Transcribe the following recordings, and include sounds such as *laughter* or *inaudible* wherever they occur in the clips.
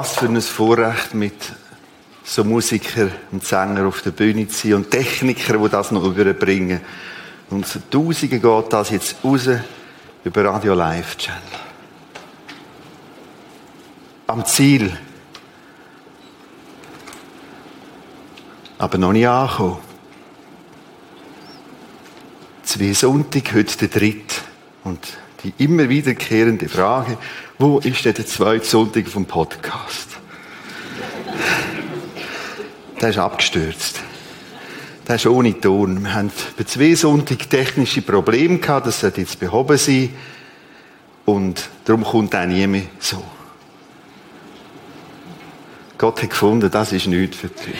Was für ein Vorrecht, mit so Musiker und Sänger auf der Bühne zu sein und Techniker, die das noch überbringen. Und zu Tausenden geht das jetzt raus über Radio Live Channel. Am Ziel. Aber noch nicht angekommen. Zwei Sonntag, heute der dritte. Und die immer wiederkehrende Frage, wo ist denn der zweite Sonntag vom Podcast? Der ist abgestürzt. Der ist ohne Ton. Wir haben bei zwei Sonntag technische Probleme gehabt, das sollte jetzt behoben sein. Und darum kommt auch nie mehr so. Gott hat gefunden, das ist nichts für dich.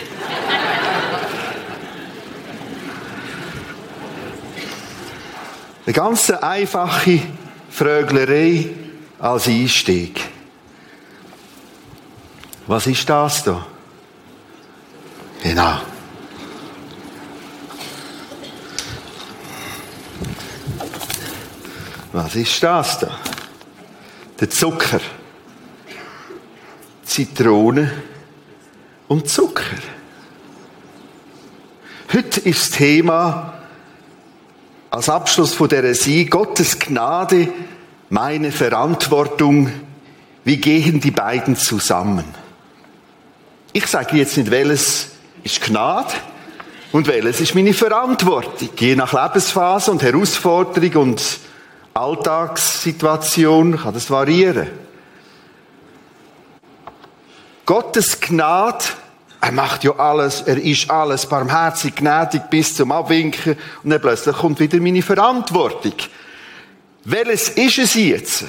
Eine ganz einfache Fröglerei als Einstieg. Was ist das da? Genau. Was ist das da? Der Zucker. Zitrone und Zucker. Heute ist das Thema als Abschluss von der Sie Gottes Gnade, meine Verantwortung. Wie gehen die beiden zusammen? Ich sage jetzt nicht, welches ist Gnade und welches ist meine Verantwortung. Je nach Lebensphase und Herausforderung und Alltagssituation kann das variieren. Gottes Gnade er macht ja alles, er ist alles barmherzig, gnädig bis zum Abwinken und dann plötzlich kommt wieder meine Verantwortung. Welches ist es jetzt?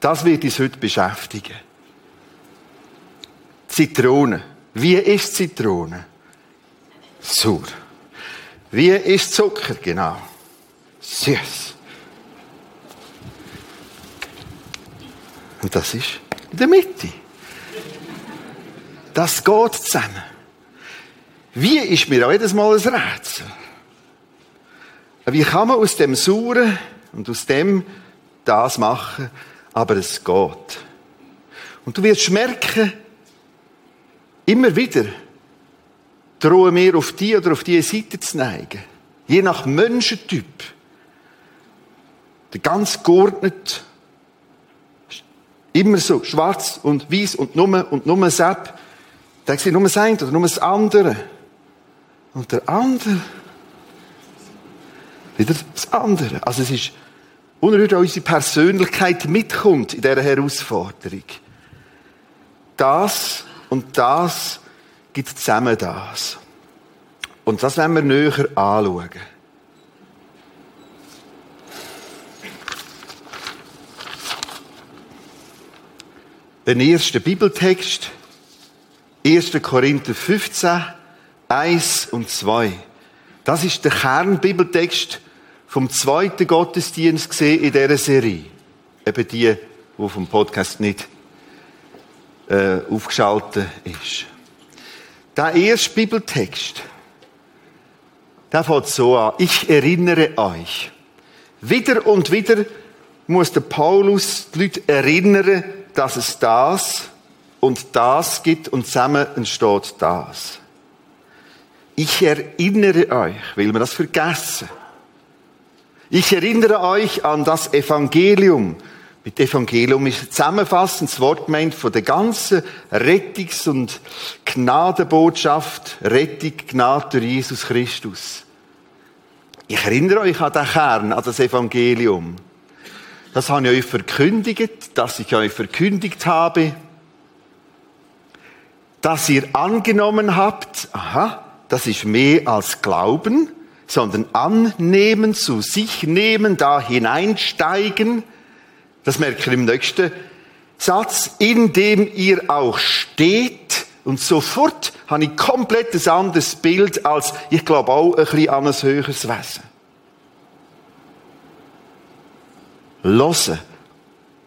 Das wird uns heute beschäftigen. Zitrone. Wie ist Zitrone? Sauer. Wie ist Zucker? Genau. Süß. Und das ist in der Mitte. Das geht zusammen. Wie ist mir auch jedes Mal ein Rätsel. Wie kann man aus dem Sauren und aus dem das machen, aber es geht. Und du wirst merken, immer wieder drohen wir auf die oder auf die Seite zu neigen. Je nach Menschentyp. Der ganz geordnet, immer so schwarz und weiß und nur und nur Sepp. Der sieht nur das eine oder nur das andere. Und der andere, wieder das andere. Also es ist unerhört auch unsere Persönlichkeit mitkommt in dieser Herausforderung. Das und das gibt zusammen das. Und das werden wir näher anschauen. Den ersten Bibeltext 1. Korinther 15, 1 und 2. Das ist der Kernbibeltext vom zweiten Gottesdienst gesehen in dieser Serie. Eben die, die vom Podcast nicht äh, aufgeschaltet ist. Der erste Bibeltext, der fängt so an. Ich erinnere euch. Wieder und wieder muss der Paulus die Leute erinnern, dass es das und das gibt und zusammen entsteht das. Ich erinnere euch, will man das vergessen? Ich erinnere euch an das Evangelium. Mit Evangelium ist zusammenfassend das Wort meint von der ganzen Rettungs- und Gnadenbotschaft, Rettung, Gnade durch Jesus Christus. Ich erinnere euch an den Kern, an das Evangelium. Das habe ich euch verkündigt, dass ich euch verkündigt habe dass ihr angenommen habt, aha, das ist mehr als Glauben, sondern annehmen, zu sich nehmen, da hineinsteigen. Das merkt ihr im nächsten Satz, in dem ihr auch steht. Und sofort habe ich komplett ein anderes Bild als, ich glaube auch, ein bisschen an ein höheres Wesen. Hören,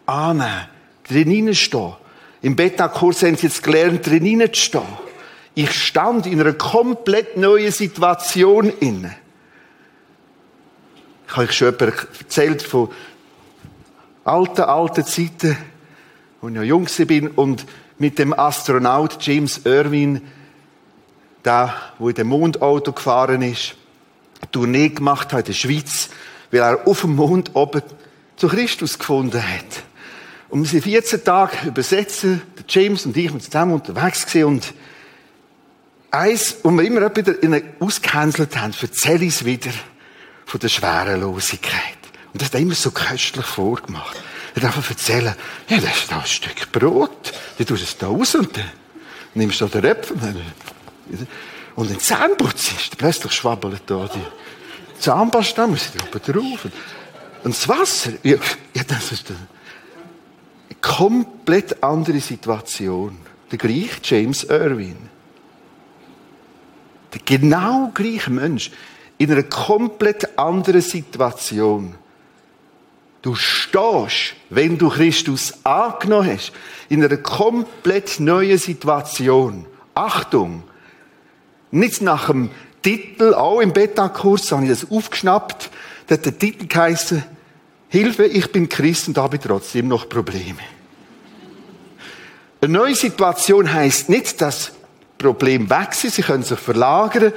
annehmen, drin stehen. Im Beta-Kurs haben sie jetzt gelernt, drin zu stehen. Ich stand in einer komplett neuen Situation inne. Ich habe euch schon erzählt von alten, alten Zeiten, als ich noch jung bin und mit dem Astronaut James Irwin, der, wo in dem Mondauto gefahren ist, eine Tournee gemacht hat in der Schweiz, weil er auf dem Mond oben zu Christus gefunden hat. Und wir sind 14 Tage übersetzen, der James und ich sind zusammen unterwegs gewesen und eins, und wir immer wieder ausgehänselt haben, erzähle ich es wieder von der Schwerelosigkeit. Und das hat er immer so köstlich vorgemacht. Er darf erzählen, ja, das ist da ein Stück Brot, du tust es da raus und dann nimmst du da den Äpfel und den Zahn putzt, plötzlich schwabbelt da die Zahnpasta, muss ich da oben drauf. Und das Wasser, ja, ja das ist eine komplett andere Situation. Der gleiche James Irwin. Der genau gleiche Mensch. In einer komplett anderen Situation. Du stehst, wenn du Christus angenommen hast, in einer komplett neuen Situation. Achtung! Nicht nach dem Titel, auch im Beta-Kurs habe ich das aufgeschnappt, da hat der Titel geheißen, Hilfe, ich bin Christ und habe trotzdem noch Probleme. Eine neue Situation heißt nicht, dass Probleme weg sind, sie können sich verlagern,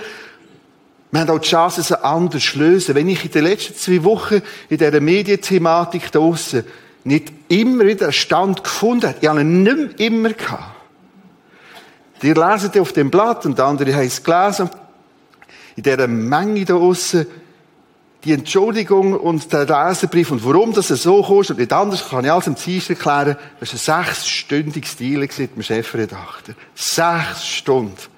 wir haben auch die Chance, sie anders lösen. Wenn ich in den letzten zwei Wochen in dieser Medienthematik draussen nicht immer wieder einen Stand gefunden habe, ich habe ihn nicht mehr immer gehabt. Die lesen auf dem Blatt und andere haben es gelesen. In dieser Menge draussen die Entschuldigung und der Leserbrief und warum das so kostet und nicht anders, kann ich alles im Ziel erklären. Das war ein sechsstündiges Deal mit dem Chefredakteur. Sechs Stunden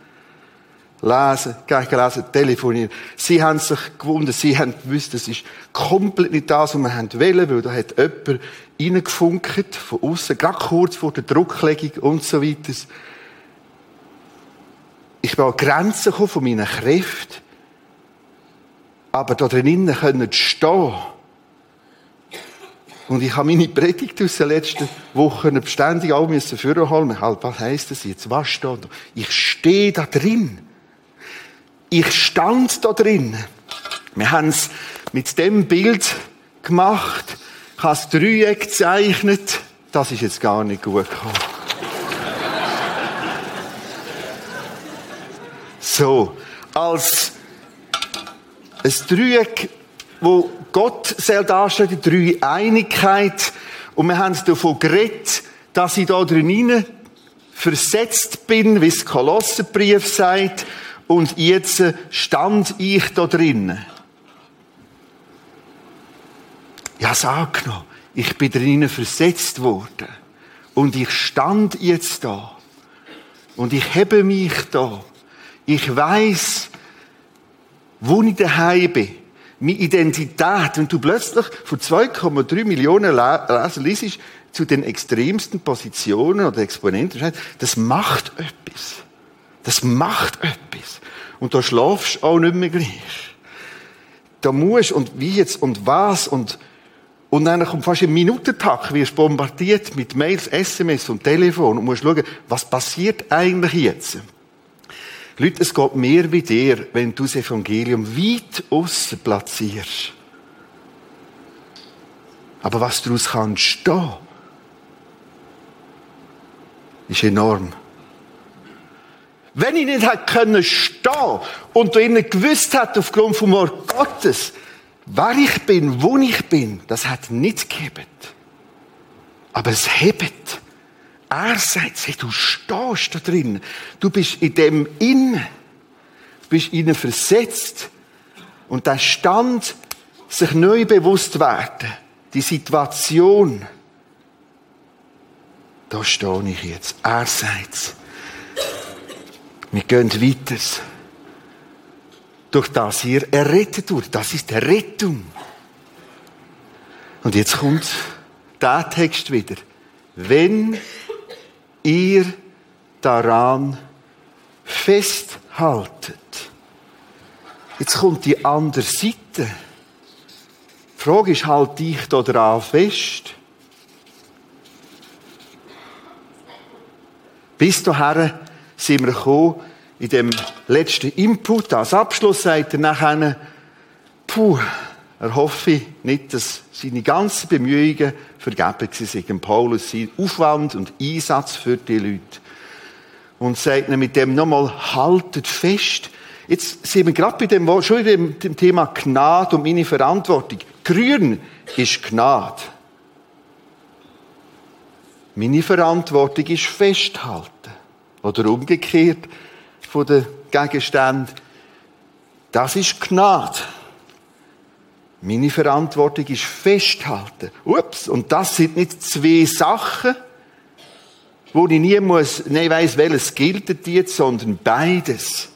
lesen, gelesen, telefonieren. Sie haben sich gewundert, sie haben gewusst, das ist komplett nicht das, was wir wollen, weil da hat jemand reingefunkt, von außen, gerade kurz vor der Drucklegung und so weiter. Ich bin an Grenzen von meinen Kräften, aber da drinnen können stehen. Und ich habe meine Predigt aus den letzten Wochen beständig auch müssen vorholen. Halt, was heisst das jetzt? Was steht da? Ich stehe da drin. Ich stand da drin. Wir haben es mit dem Bild gemacht. Ich habe das Dreieck gezeichnet. Das ist jetzt gar nicht gut gekommen. So, als ein Dreieck, wo Gott soll darstellen, die Einigkeit. Und wir haben davon geredet, dass ich da drin versetzt bin, wie es Kolossenbrief sagt, und jetzt stand ich da drinnen. Ja, sag noch, ich bin drinnen versetzt worden. Und ich stand jetzt da. Und ich hebe mich da. Ich weiß, wo ich daheim bin. Meine Identität. Wenn du plötzlich von 2,3 Millionen Lesern liest, zu den extremsten Positionen oder Exponenten, das macht etwas. Das macht etwas. Und da schlafst du auch nicht mehr gleich. Da musst, und wie jetzt, und was, und, und dann kommt fast im Minutentakt, wirst bombardiert mit Mails, SMS und Telefon und musst schauen, was passiert eigentlich jetzt? Leute, es geht mehr wie dir, wenn du das Evangelium weit aussen platzierst. Aber was daraus kann stehen, ist enorm. Wenn ich nicht hätte können stehen und ihnen gewusst hat aufgrund vom Wort Gottes, wer ich bin, wo ich bin, das hat nicht gegeben. Aber es hebt. Er sagt, hey, du stehst da drin. Du bist in dem. Du bist ihnen versetzt. Und der Stand, sich neu bewusst werden, die Situation, da stehe ich jetzt. Er sagt wir gehen weiter. Durch das ihr errettet wird. Das ist Rettung. Und jetzt kommt der Text wieder. Wenn ihr daran festhaltet. Jetzt kommt die andere Seite. Die Frage ist, halt dich da daran fest? Bis dahin sind wir gekommen, in dem letzten Input, als Abschluss sagt er nachher, puh, er hoffe nicht, dass seine ganzen Bemühungen vergebens sind. Paulus sein Aufwand und Einsatz für die Leute. Und sagt ihnen mit dem nochmal, haltet fest. Jetzt sind wir gerade bei dem, schon dem, dem Thema Gnade und meine Verantwortung. Grün ist Gnade. Meine Verantwortung ist festhalten. Oder umgekehrt von den Gegenständen. Das ist Gnade. Meine Verantwortung ist festhalten. Ups, und das sind nicht zwei Sachen, wo ich nie muss, nicht weiss, welches gilt jetzt, sondern beides.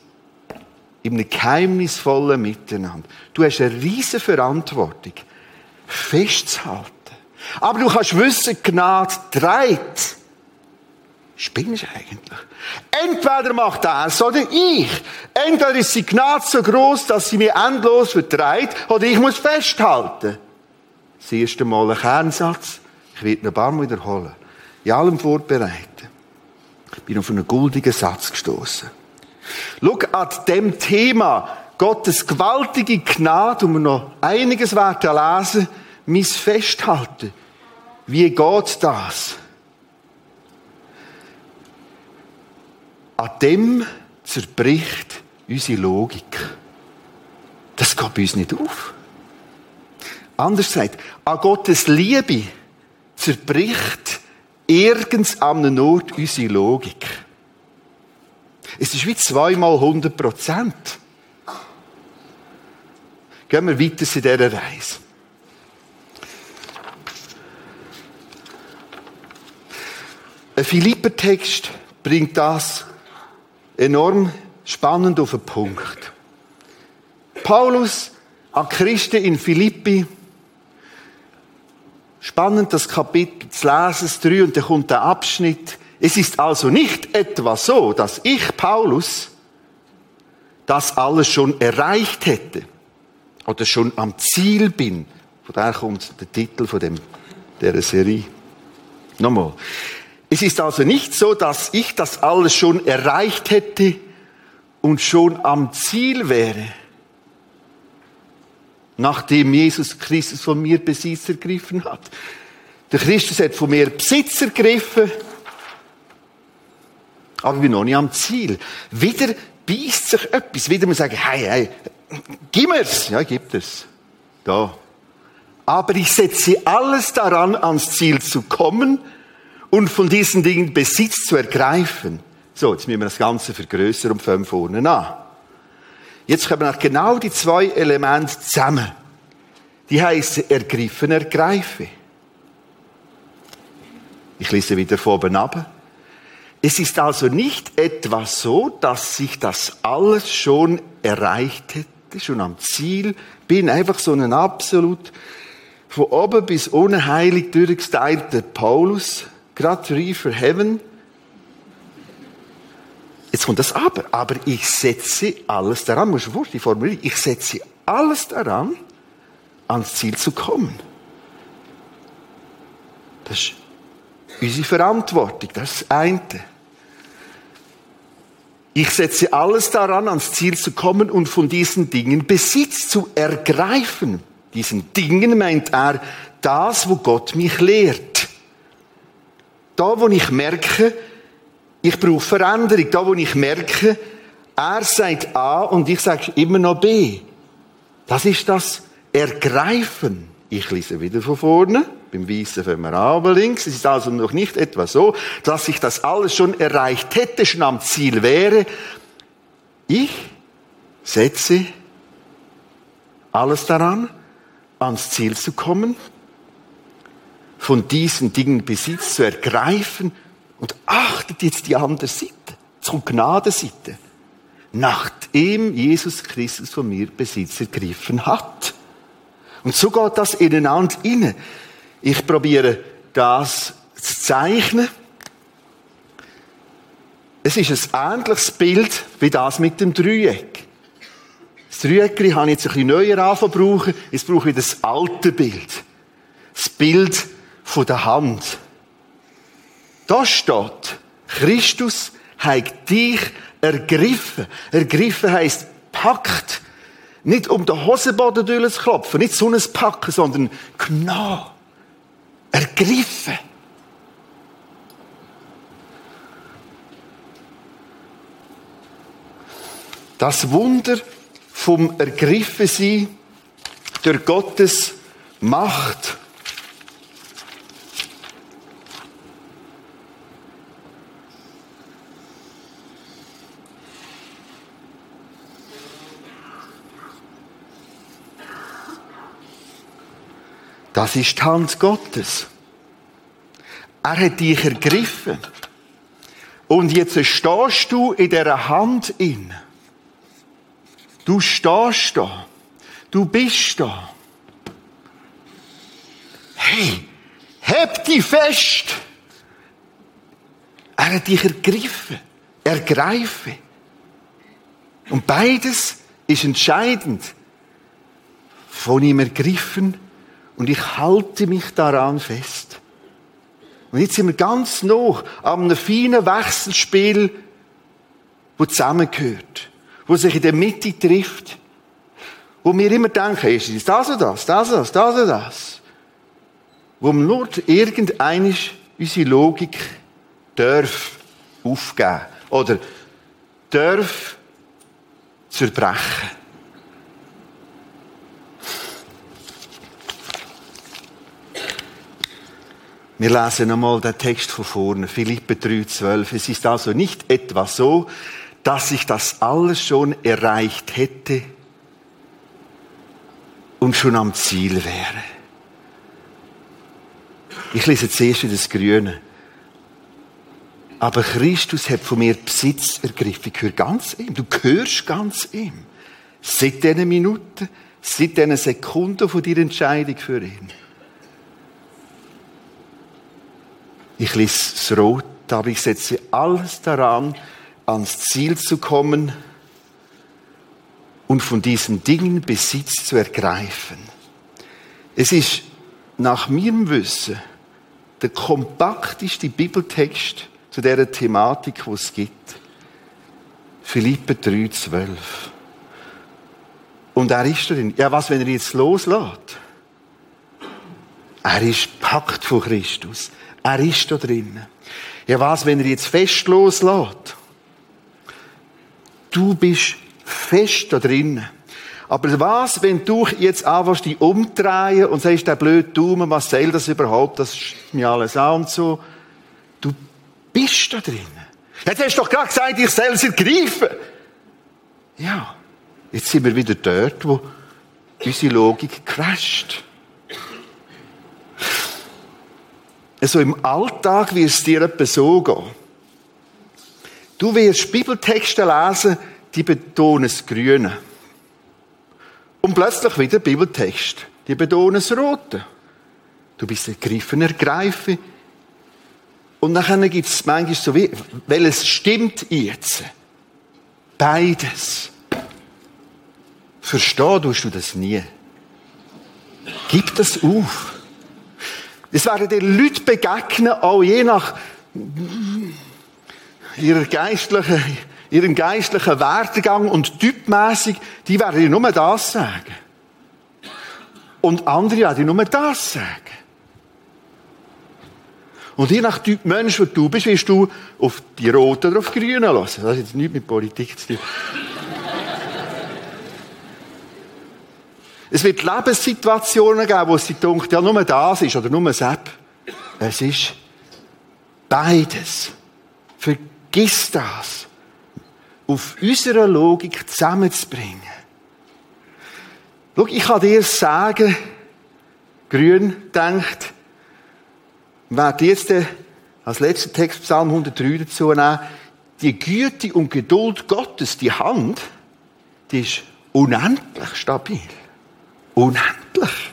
In einem geheimnisvollen Miteinander. Du hast eine riesige Verantwortung, festzuhalten. Aber du kannst wissen, Gnade trägt. Spinnst eigentlich? Entweder macht es oder ich. Entweder ist die Gnade so groß, dass sie mir endlos vertreibt, oder ich muss festhalten. Das erste Mal ein Kernsatz. Ich werde ihn ein paar Mal wiederholen. In allem vorbereiten. Ich bin auf einen goldigen Satz gestoßen. Schau, an dem Thema Gottes gewaltige Gnade, um noch einiges werden lesen, mein Festhalten. Wie geht das? An dem zerbricht unsere Logik. Das geht bei uns nicht auf. Anders gesagt, an Gottes Liebe zerbricht irgends an einem Ort unsere Logik. Es ist wie zweimal 100 Prozent. Gehen wir weiter in dieser Reise. Ein Philipper-Text bringt das enorm spannend auf den Punkt. Paulus an Christen in Philippi. Spannend, das Kapitel zu lesen, das 3, und dann kommt der Abschnitt. Es ist also nicht etwa so, dass ich, Paulus, das alles schon erreicht hätte oder schon am Ziel bin. Von daher kommt der Titel von dem, der Serie. Nochmal. Es ist also nicht so, dass ich das alles schon erreicht hätte und schon am Ziel wäre, nachdem Jesus Christus von mir Besitz ergriffen hat. Der Christus hat von mir Besitz ergriffen, aber bin noch nicht am Ziel. Wieder beißt sich etwas, wieder mal sagen, hey, hey, gib mir's. Ja, gibt es. Da. Aber ich setze alles daran, ans Ziel zu kommen, und von diesen Dingen Besitz zu ergreifen. So, jetzt müssen wir das Ganze vergrößern und fangen vorne an. Jetzt kommen genau die zwei Elemente zusammen. Die heißen ergriffen, ergreife. Ich lese wieder von oben ab. Es ist also nicht etwa so, dass ich das alles schon erreicht hätte, schon am Ziel bin, einfach so ein absolut von oben bis unten heilig durchgestylter Paulus, gerade reif for heaven. Jetzt kommt das Aber. Aber ich setze alles daran, muss ich die Formulierung, ich setze alles daran, ans Ziel zu kommen. Das ist unsere Verantwortung, das ist das eine. Ich setze alles daran, ans Ziel zu kommen und von diesen Dingen Besitz zu ergreifen. Diesen Dingen meint er das, wo Gott mich lehrt. Da, wo ich merke, ich brauche Veränderung. Da, wo ich merke, er sagt A und ich sage immer noch B. Das ist das Ergreifen. Ich lese wieder von vorne. Beim Weißen fangen wir an, links. Es ist also noch nicht etwa so, dass ich das alles schon erreicht hätte, schon am Ziel wäre. Ich setze alles daran, ans Ziel zu kommen, von diesen Dingen Besitz zu ergreifen und achtet jetzt die andere Seite, zur Gnadenseite, nachdem Jesus Christus von mir Besitz ergriffen hat. Und so geht das ineinander inne. Ich probiere das zu zeichnen. Es ist ein ähnliches Bild wie das mit dem Dreieck. Das Dreieck habe ich jetzt ein bisschen neuer anfangen Jetzt brauche ich das alte Bild. Das Bild von der Hand. Da steht, Christus hat dich ergriffen. Ergriffen heißt packt. Nicht um den Hosenboden durchzuklopfen, nicht so ein Packen, sondern genau. Ergriffen. Das Wunder vom Ergriffensein durch Gottes Macht. Das ist die Hand Gottes. Er hat dich ergriffen. Und jetzt stehst du in dieser Hand in. Du stehst da. Du bist da. Hey, heb dich fest. Er hat dich ergriffen. Ergreife. Und beides ist entscheidend. Von ihm ergriffen und ich halte mich daran fest. Und jetzt sind wir ganz noch einem feinen Wechselspiel, wo zusammengehört, wo sich in der Mitte trifft, wo wir immer denken, ist es das oder das, das oder das, das oder das, wo wir nur irgendeine unsere Logik darf aufgeben oder darf zerbrechen. Wir lesen einmal den Text von vorne, Philippe 3,12. Es ist also nicht etwa so, dass ich das alles schon erreicht hätte und schon am Ziel wäre. Ich lese zuerst das Grüne. Aber Christus hat von mir Besitz ergriffen. Ich höre ganz ihm. Du gehörst ganz ihm. Seit diesen Minuten, seit diesen Sekunden von deiner Entscheidung für ihn. Ich lese es rot, aber ich setze alles daran, ans Ziel zu kommen und von diesen Dingen Besitz zu ergreifen. Es ist nach meinem Wissen der kompakteste Bibeltext zu dieser Thematik, die es gibt. Philippe 3, 12. Und er ist drin. Ja, was, wenn er jetzt loslässt? Er ist packt von Christus. Er ist da drin. Ja, was, wenn er jetzt fest loslässt? Du bist fest da drin. Aber was, wenn du jetzt anfängst, dich umdrehen und sagst, der blöde Daumen, was soll das überhaupt, das ist mir alles an und so. Du bist da drin. Jetzt hast du doch gerade gesagt, ich soll es ergreifen. Ja. Jetzt sind wir wieder dort, wo unsere Logik crasht. Also im Alltag wird es dir etwa so gehen. Du wirst Bibeltexte lesen, die betonen das Grüne. Und plötzlich wieder Bibeltext, die betonen das Rote. Du bist ergriffen, ergreifen. Und dann gibt es manchmal so wie, weil es stimmt jetzt. Beides. Verstehen tust du das nie. Gib das auf. Es werden dir Leute begegnen, auch je nach ihrer geistlichen, ihrem geistlichen Werdegang und typmäßig, die werden dir nur das sagen. Und andere werden dir nur das sagen. Und je nach Typ Mensch, der du bist, wirst du auf die Rote oder auf die Grüne lassen. Das hat jetzt nichts mit Politik zu tun. Es wird Lebenssituationen geben, wo sie denkt, ja, nur das ist oder nur Sepp. Es ist beides. Vergiss das. Auf unserer Logik zusammenzubringen. Schau, ich kann dir sagen, Grün denkt, werde jetzt als letzten Text Psalm 103 dazu nehmen, die Güte und Geduld Gottes, die Hand, die ist unendlich stabil. Unendlich.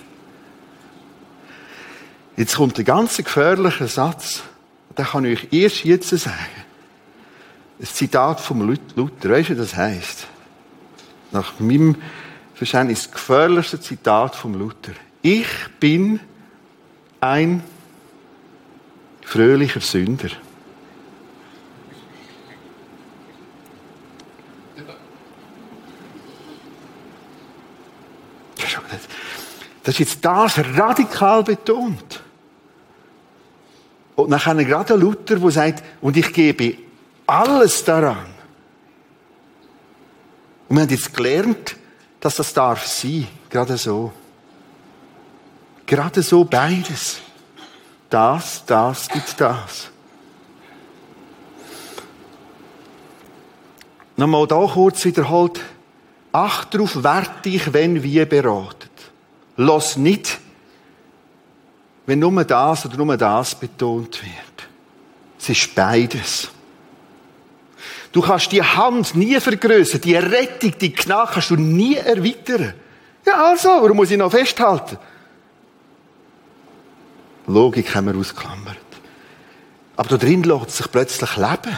Jetzt kommt ein ganz gefährlicher Satz. Den kann ich euch erst jetzt sagen. Ein Zitat vom Luther. Weißt du, was das heisst? Nach meinem Verständnis das gefährlichste Zitat vom Luther. Ich bin ein fröhlicher Sünder. Das ist jetzt das radikal betont. Und nachher gerade Luther, der sagt, und ich gebe alles daran. Und wir haben jetzt gelernt, dass das darf sein, gerade so. Gerade so beides. Das, das gibt das. Nochmal da kurz wiederholt. Acht darauf, wer dich wenn wie beratet. Lass nicht, wenn nur das oder nur das betont wird. Es ist beides. Du kannst die Hand nie vergrößern, die Rettung, die Gnade kannst du nie erweitern. Ja, also, warum muss ich noch festhalten? Logik haben wir ausgeklammert. Aber da drin lässt sich plötzlich leben.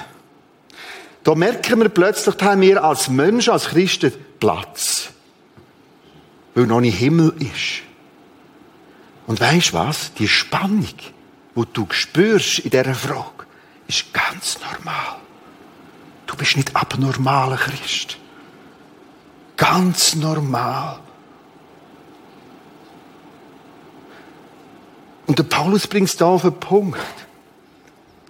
Da merken wir plötzlich, da haben wir als Menschen, als Christen Platz. Weil noch nicht Himmel ist. Und weißt was? Die Spannung, die du spürst in dieser Frage, ist ganz normal. Du bist nicht abnormaler Christ. Ganz normal. Und der Paulus bringt es da auf den Punkt.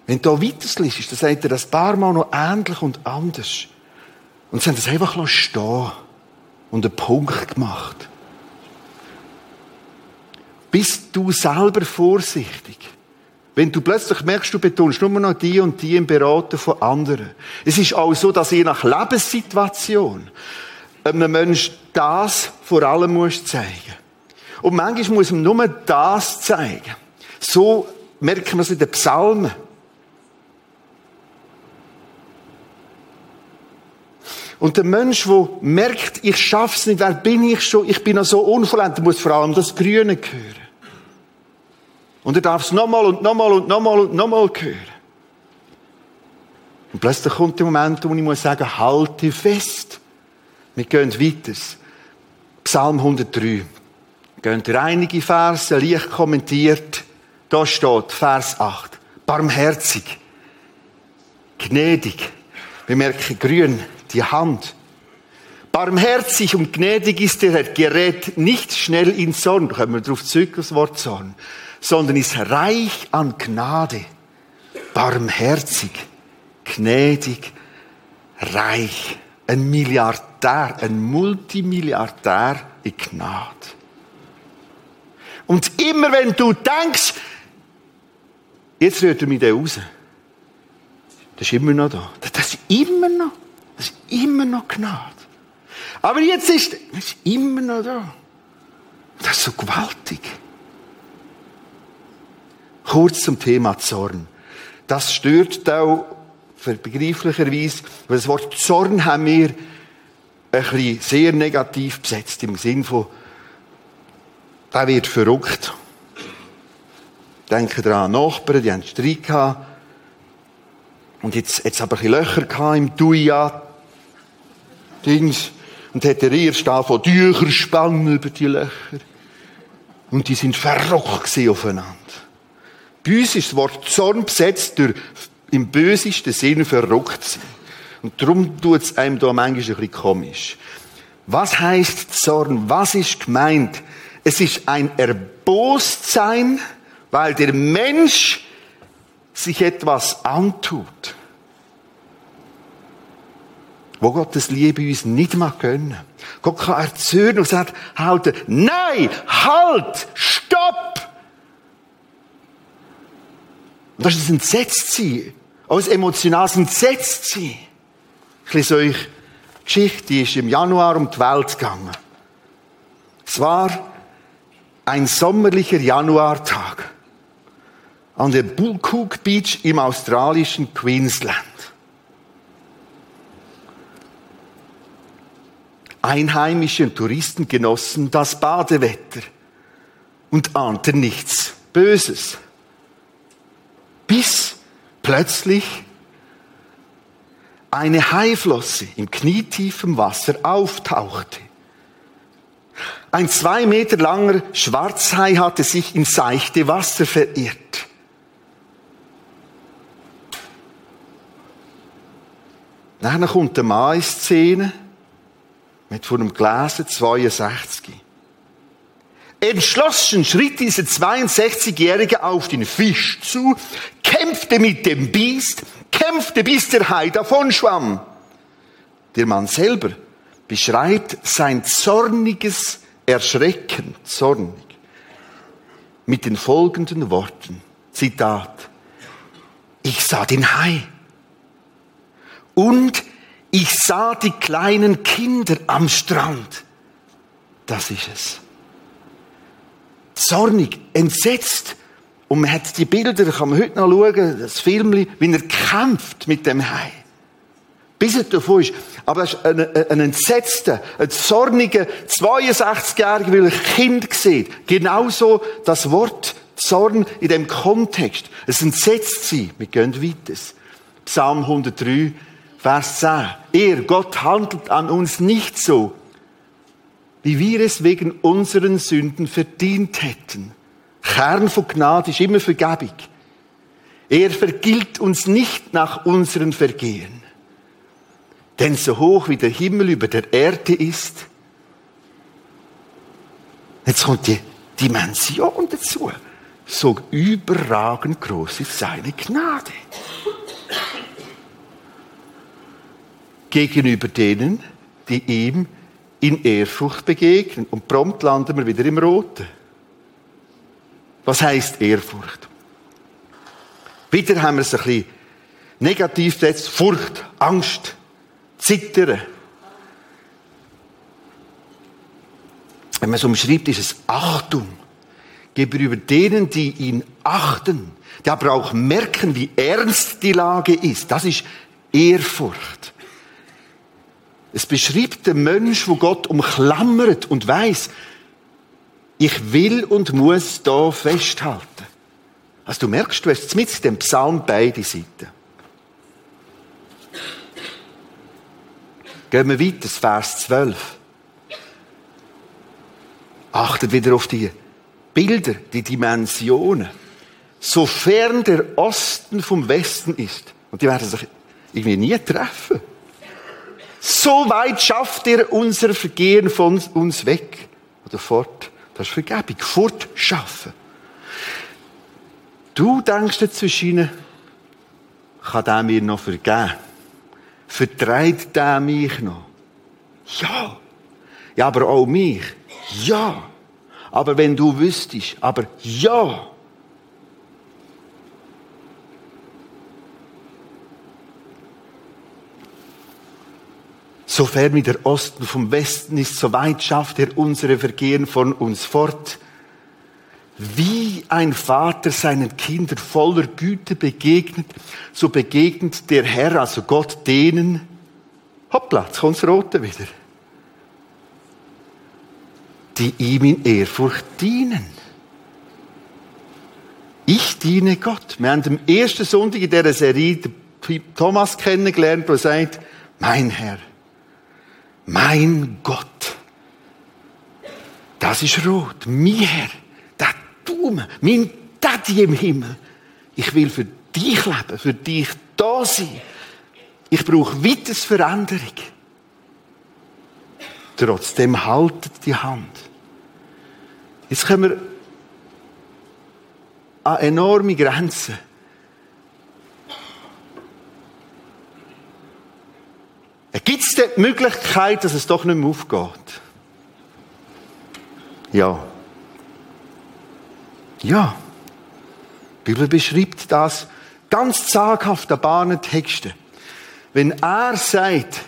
Wenn du da weiterliest, dann sagt er das paar Mal noch ähnlich und anders. Und sie haben das einfach stehen und einen Punkt gemacht. Bist du selber vorsichtig? Wenn du plötzlich merkst, du betonst nur noch die und die im Beraten von anderen. Es ist auch so, dass je nach Lebenssituation einem Menschen das vor allem muss zeigen. Und manchmal muss man nur das zeigen. So merken wir es in den Psalmen. Und der Mensch, der merkt, ich schaff's nicht, wer bin ich schon, ich bin noch so unvollendet, muss vor allem das Grüne hören. Und er darf es nochmal und nochmal und nochmal und nochmal hören. Und plötzlich kommt der Moment, wo ich muss sagen, halte fest. Wir gehen weiter. Psalm 103. Gehen einige Verse leicht kommentiert. Da steht, Vers 8. Barmherzig. Gnädig. Wir merken grün die Hand. Barmherzig und gnädig ist der Herr, gerät nicht schnell in Zorn, da kommen wir drauf zurück, das Wort Zorn, sondern ist reich an Gnade. Barmherzig, gnädig, reich. Ein Milliardär, ein Multimilliardär in Gnade. Und immer wenn du denkst, jetzt rührt er mich da raus. Das ist immer noch da. Das ist immer noch. Das ist immer noch Gnade. Aber jetzt ist, es immer noch da. Das ist so gewaltig. Kurz zum Thema Zorn. Das stört auch begreiflicherweise, weil das Wort Zorn haben wir ein bisschen sehr negativ besetzt, im Sinn von, der wird verrückt. Denken daran, Nachbarn, die haben Streit gehabt. Und jetzt, jetzt aber ein bisschen Löcher gehabt im Duia, Dings. Und hat der erste von Tücher spannen über die Löcher. Und die sind verrockt aufeinander. Bei uns ist das Wort Zorn besetzt durch im bösesten Sinne verrückt sein. Und darum tut es einem da manchmal ein bisschen komisch. Was heißt Zorn? Was ist gemeint? Es ist ein Erbostsein, weil der Mensch sich etwas antut wo Gottes Liebe uns nicht mag gönnen. Gott kann erzürnen und sagt, halten, nein, halt, stopp! Und das ist ein Entsetztsein. Auch ein emotionales Entsetztsein. Ich lese euch Geschichte, die ist im Januar um die Welt gegangen. Es war ein sommerlicher Januartag an der Bulcook Beach im australischen Queensland. Einheimische Touristen genossen das Badewetter und ahnten nichts Böses. Bis plötzlich eine Haiflosse im knietiefen Wasser auftauchte. Ein zwei Meter langer Schwarzhai hatte sich ins seichte Wasser verirrt. Dann kommt der Mann mit von einem gelesen, 62. Entschlossen schritt dieser 62-Jährige auf den Fisch zu, kämpfte mit dem Biest, kämpfte bis der Hai davonschwamm. Der Mann selber beschreibt sein zorniges Erschrecken, zornig, mit den folgenden Worten. Zitat. Ich sah den Hai. Und ich sah die kleinen Kinder am Strand. Das ist es zornig, entsetzt. Und man hat die Bilder, kann man heute noch schauen, das Film, wie er kämpft mit dem Hai. Bis er davon ist. Aber er ist ein, ein entsetzter, ein zorniger, 62-jähriger, weil er Kind sieht. Genauso das Wort Zorn in dem Kontext. Es entsetzt sie. Wir gehen weiter. Psalm 103, Vers 10. Er, Gott, handelt an uns nicht so, wie wir es wegen unseren Sünden verdient hätten. Kern von Gnade ist immer Vergebung. Er vergilt uns nicht nach unseren Vergehen. Denn so hoch wie der Himmel über der Erde ist, jetzt kommt die Dimension dazu, so überragend groß ist seine Gnade. Gegenüber denen, die ihm in Ehrfurcht begegnen. Und prompt landen wir wieder im Roten. Was heißt Ehrfurcht? Wieder haben wir es ein bisschen negativ jetzt. Furcht, Angst, Zittern. Wenn man es umschreibt, ist es Achtung gegenüber denen, die ihn achten, die aber auch merken, wie ernst die Lage ist. Das ist Ehrfurcht. Es beschreibt den Mensch, wo Gott umklammert und weiß, ich will und muss da festhalten. Also du merkst, du hast mit dem Psalm beide Seiten. Gehen wir weiter, Vers 12. Achtet wieder auf die Bilder, die Dimensionen. Sofern der Osten vom Westen ist, und die werden sich irgendwie nie treffen. So weit schafft er unser Vergehen von uns weg. Oder fort. Das ist Vergebung. Fortschaffen. Du denkst jetzt zwischen kann der mir noch vergeben? Vertreibt der mich noch? Ja. Ja, aber auch mich? Ja. Aber wenn du wüsstest, aber ja. Sofern wie der Osten vom Westen ist, so weit schafft er unsere Vergehen von uns fort. Wie ein Vater seinen Kindern voller Güte begegnet, so begegnet der Herr, also Gott, denen, hoppla, jetzt kommt das Rote wieder, die ihm in Ehrfurcht dienen. Ich diene Gott. Wir haben am ersten Sonntag in dieser Serie Thomas kennengelernt, der sagt, mein Herr, mein Gott. Das ist rot. Mein Herr, der Daumen, mein Daddy im Himmel. Ich will für dich leben, für dich da sein. Ich brauche weiteres Veränderung. Trotzdem haltet die Hand. Jetzt kommen wir an enorme Grenzen. Die Möglichkeit, dass es doch nicht mehr aufgeht? Ja. Ja. Die Bibel beschreibt das ganz zaghaft an Bahnen Texte. Wenn er sagt,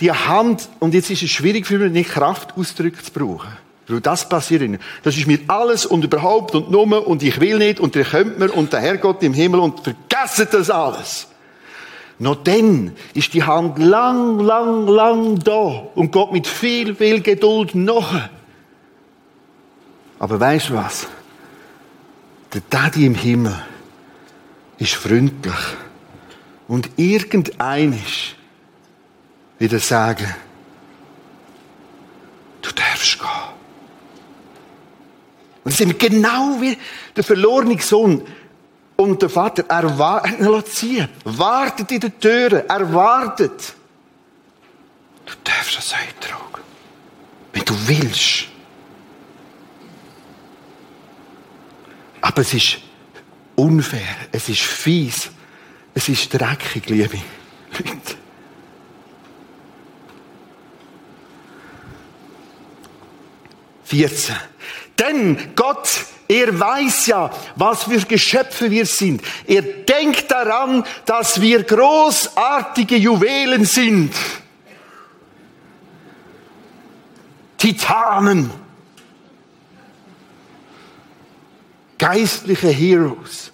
die Hand, und jetzt ist es schwierig für mich, nicht Kraftausdrücke zu brauchen. Weil das passiert nicht. Das ist mir alles und überhaupt und nummer und ich will nicht und ihr könnt mir und der Herrgott im Himmel und vergessen das alles. Noch dann ist die Hand lang, lang, lang da und Gott mit viel, viel Geduld noch. Aber weißt du was? Der Daddy im Himmel ist freundlich. Und irgendeinisch wieder sagen, du darfst gehen. Und das sind genau wie der verlorene Sohn. Und der Vater, er wartet. *laughs* Wartet in der Tür. Er wartet. Du darfst das eintragen. Wenn du willst. Aber es ist unfair, es ist fies, es ist dreckig, liebe Leute. Vierzehn. Denn Gott, er weiß ja, was für Geschöpfe wir sind. Er denkt daran, dass wir großartige Juwelen sind. Titanen. Geistliche Heroes.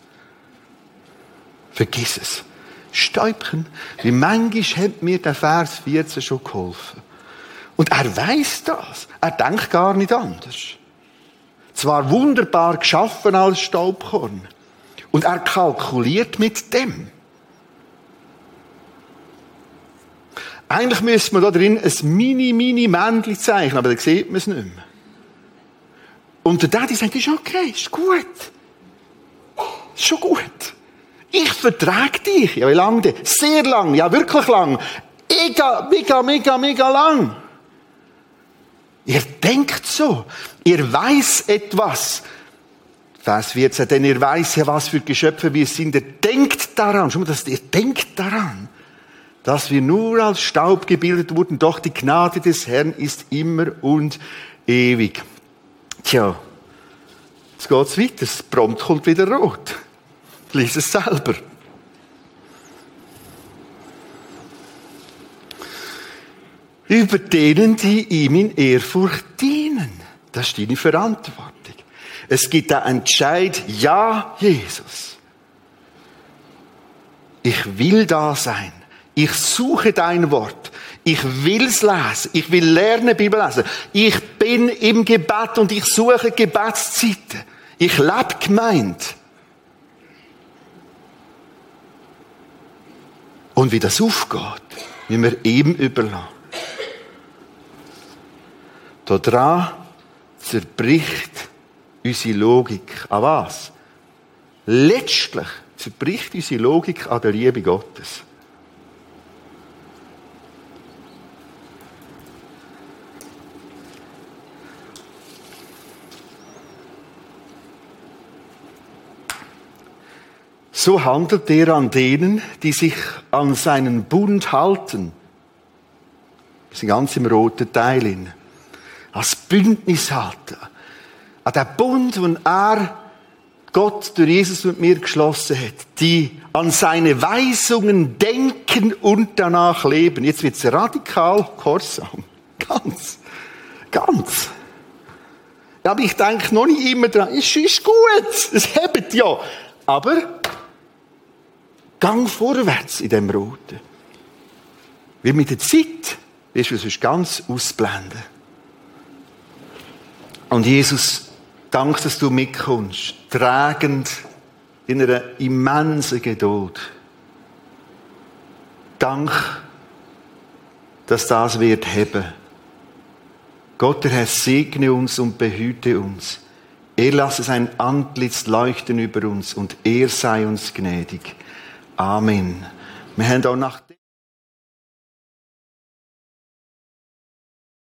Vergiss es. Stäubchen. Wie manchmal hat mir der Vers 14 schon geholfen. Und er weiß das. Er denkt gar nicht anders. Zwar wunderbar geschaffen als Staubkorn. Und er kalkuliert mit dem. Eigentlich müsste man da drin ein mini, mini Männchen zeichnen, aber da sieht man es nicht mehr. Und der Daddy sagt, ist okay, ist gut. Ist schon gut. Ich vertrage dich. Ja, wie lange denn? Sehr lang. Ja, wirklich lang. Mega, mega, mega, mega lang. Ihr denkt so. Ihr weiß etwas. Vers 14. Denn ihr weiß ja, was für Geschöpfe wir sind. Ihr denkt daran. Schau mal, dass ihr denkt daran, dass wir nur als Staub gebildet wurden. Doch die Gnade des Herrn ist immer und ewig. Tja. Jetzt geht's weiter. Das Prompt kommt wieder rot. Lies es selber. Über denen, die ihm in Ehrfurcht dienen. Das ist deine Verantwortung. Es gibt einen Entscheid, ja, Jesus. Ich will da sein. Ich suche dein Wort. Ich will's lesen. Ich will lernen, Bibel lesen. Ich bin im Gebet und ich suche Gebetszeiten. Ich lebe gemeint. Und wie das aufgeht, wie wir ihm überlassen. Daran zerbricht unsere Logik. An was? Letztlich zerbricht unsere Logik an der Liebe Gottes. So handelt er an denen, die sich an seinen Bund halten. Wir sind ganz im roten Teil. In. Als Bündnis halten. An den Bund, den er, Gott durch Jesus mit mir geschlossen hat. Die an seine Weisungen denken und danach leben. Jetzt wird es radikal Korsam. Ganz. Ganz. Ja, aber ich denke noch nicht immer dran. Es ist gut. Es hebt ja. Aber Gang vorwärts in dem Roten. Weil mit der Zeit wirst du es ganz ausblenden. Und Jesus, dank, dass du mitkommst, tragend in einer immensen Geduld. Dank, dass das wird haben. Gott, der Herr, segne uns und behüte uns. Er lasse sein Antlitz leuchten über uns und er sei uns gnädig. Amen. Wir haben auch nach